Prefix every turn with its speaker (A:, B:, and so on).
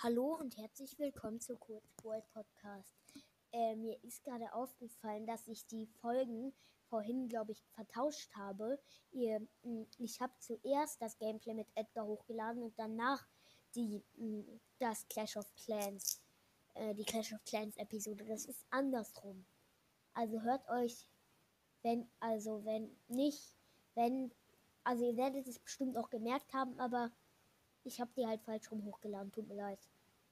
A: Hallo und herzlich willkommen zu Kurzboy Podcast. Äh, mir ist gerade aufgefallen, dass ich die Folgen vorhin, glaube ich, vertauscht habe. Ihr, mh, ich habe zuerst das Gameplay mit Edgar hochgeladen und danach die, mh, das Clash of Clans, äh, die Clash of Clans Episode. Das ist andersrum. Also hört euch, wenn, also wenn nicht, wenn, also ihr werdet es bestimmt auch gemerkt haben, aber ich habe die halt falsch rum hochgeladen. Tut mir leid.